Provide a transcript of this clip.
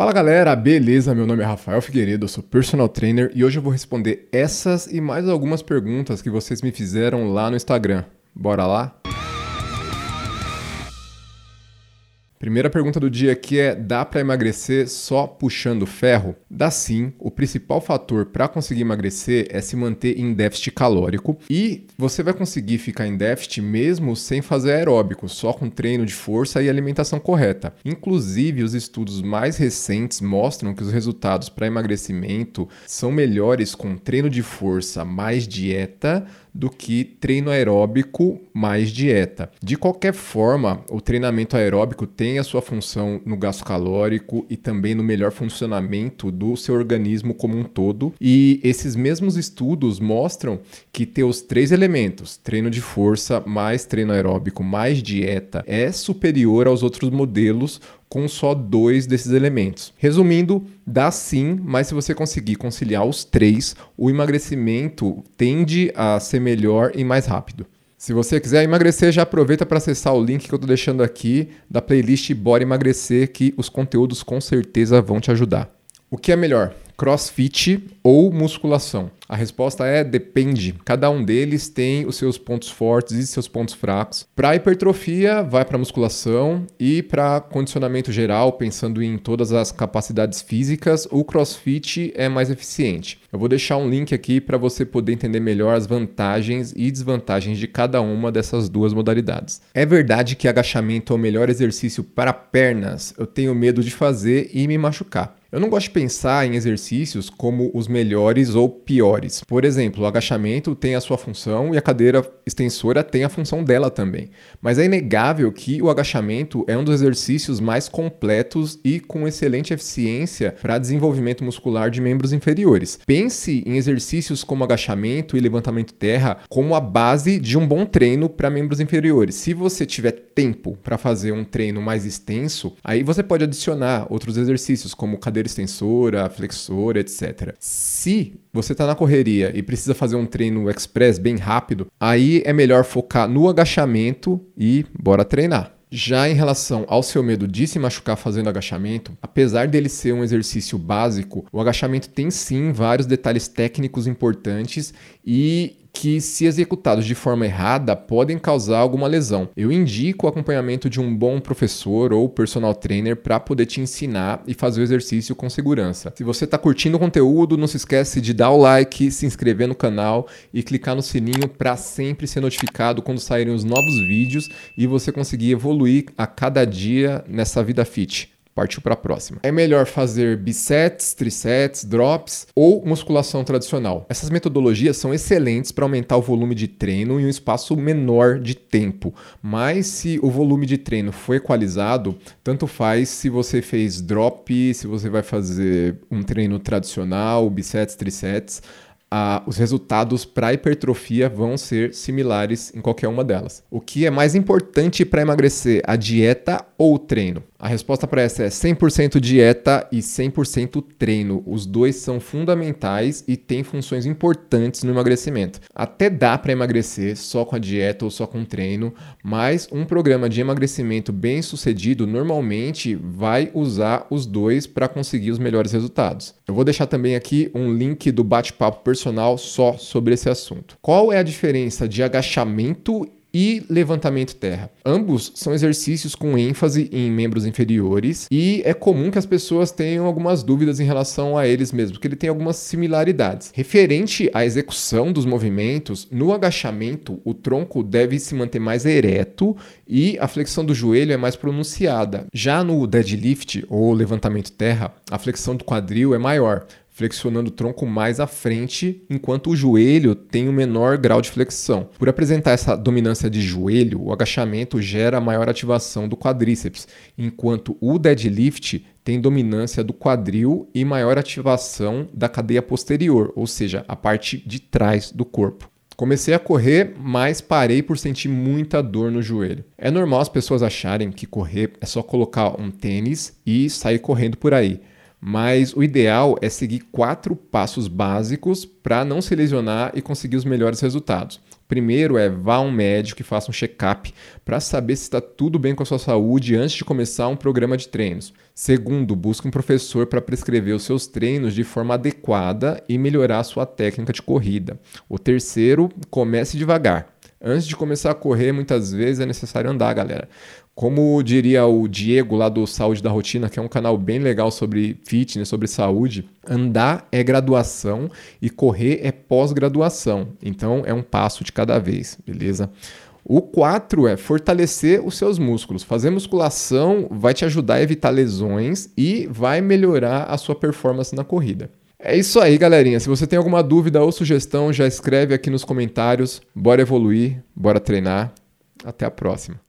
Fala galera, beleza? Meu nome é Rafael Figueiredo, eu sou personal trainer e hoje eu vou responder essas e mais algumas perguntas que vocês me fizeram lá no Instagram. Bora lá? Primeira pergunta do dia aqui é: dá para emagrecer só puxando ferro? Dá sim. O principal fator para conseguir emagrecer é se manter em déficit calórico e você vai conseguir ficar em déficit mesmo sem fazer aeróbico, só com treino de força e alimentação correta. Inclusive, os estudos mais recentes mostram que os resultados para emagrecimento são melhores com treino de força mais dieta do que treino aeróbico mais dieta. De qualquer forma, o treinamento aeróbico tem a sua função no gasto calórico e também no melhor funcionamento do seu organismo como um todo. E esses mesmos estudos mostram que ter os três elementos, treino de força mais treino aeróbico mais dieta, é superior aos outros modelos com só dois desses elementos. Resumindo, dá sim, mas se você conseguir conciliar os três, o emagrecimento tende a ser melhor e mais rápido. Se você quiser emagrecer, já aproveita para acessar o link que eu estou deixando aqui da playlist Bora Emagrecer, que os conteúdos com certeza vão te ajudar. O que é melhor, crossfit ou musculação? A resposta é depende. Cada um deles tem os seus pontos fortes e seus pontos fracos. Para hipertrofia, vai para musculação e para condicionamento geral, pensando em todas as capacidades físicas, o CrossFit é mais eficiente. Eu vou deixar um link aqui para você poder entender melhor as vantagens e desvantagens de cada uma dessas duas modalidades. É verdade que agachamento é o melhor exercício para pernas. Eu tenho medo de fazer e me machucar. Eu não gosto de pensar em exercícios como os melhores ou piores. Por exemplo, o agachamento tem a sua função e a cadeira extensora tem a função dela também. Mas é inegável que o agachamento é um dos exercícios mais completos e com excelente eficiência para desenvolvimento muscular de membros inferiores. Pense em exercícios como agachamento e levantamento terra como a base de um bom treino para membros inferiores. Se você tiver tempo para fazer um treino mais extenso, aí você pode adicionar outros exercícios como cadeira cadeira extensora, flexora, etc. Se você está na correria e precisa fazer um treino express bem rápido, aí é melhor focar no agachamento e bora treinar. Já em relação ao seu medo de se machucar fazendo agachamento, apesar dele ser um exercício básico, o agachamento tem sim vários detalhes técnicos importantes e que, se executados de forma errada, podem causar alguma lesão. Eu indico o acompanhamento de um bom professor ou personal trainer para poder te ensinar e fazer o exercício com segurança. Se você está curtindo o conteúdo, não se esquece de dar o like, se inscrever no canal e clicar no sininho para sempre ser notificado quando saírem os novos vídeos e você conseguir evoluir a cada dia nessa vida fit partiu para a próxima. É melhor fazer bisets, trisets, drops ou musculação tradicional. Essas metodologias são excelentes para aumentar o volume de treino em um espaço menor de tempo, mas se o volume de treino for equalizado, tanto faz se você fez drop, se você vai fazer um treino tradicional, bisets, trisets, ah, os resultados para hipertrofia vão ser similares em qualquer uma delas. O que é mais importante para emagrecer, a dieta ou o treino? A resposta para essa é 100% dieta e 100% treino. Os dois são fundamentais e têm funções importantes no emagrecimento. Até dá para emagrecer só com a dieta ou só com treino, mas um programa de emagrecimento bem sucedido normalmente vai usar os dois para conseguir os melhores resultados. Eu vou deixar também aqui um link do bate-papo personal só sobre esse assunto. Qual é a diferença de agachamento e levantamento terra. Ambos são exercícios com ênfase em membros inferiores e é comum que as pessoas tenham algumas dúvidas em relação a eles mesmos, porque ele tem algumas similaridades. Referente à execução dos movimentos, no agachamento o tronco deve se manter mais ereto e a flexão do joelho é mais pronunciada. Já no deadlift ou levantamento terra, a flexão do quadril é maior flexionando o tronco mais à frente, enquanto o joelho tem o um menor grau de flexão. Por apresentar essa dominância de joelho, o agachamento gera maior ativação do quadríceps, enquanto o deadlift tem dominância do quadril e maior ativação da cadeia posterior, ou seja, a parte de trás do corpo. Comecei a correr, mas parei por sentir muita dor no joelho. É normal as pessoas acharem que correr é só colocar um tênis e sair correndo por aí mas o ideal é seguir quatro passos básicos para não se lesionar e conseguir os melhores resultados. Primeiro é vá a um médico e faça um check-up para saber se está tudo bem com a sua saúde antes de começar um programa de treinos. Segundo, busque um professor para prescrever os seus treinos de forma adequada e melhorar a sua técnica de corrida. O terceiro, comece devagar. Antes de começar a correr, muitas vezes é necessário andar, galera. Como diria o Diego lá do Saúde da Rotina, que é um canal bem legal sobre fitness, sobre saúde, andar é graduação e correr é pós-graduação. Então é um passo de cada vez, beleza? O 4 é fortalecer os seus músculos. Fazer musculação vai te ajudar a evitar lesões e vai melhorar a sua performance na corrida. É isso aí, galerinha. Se você tem alguma dúvida ou sugestão, já escreve aqui nos comentários. Bora evoluir, bora treinar. Até a próxima.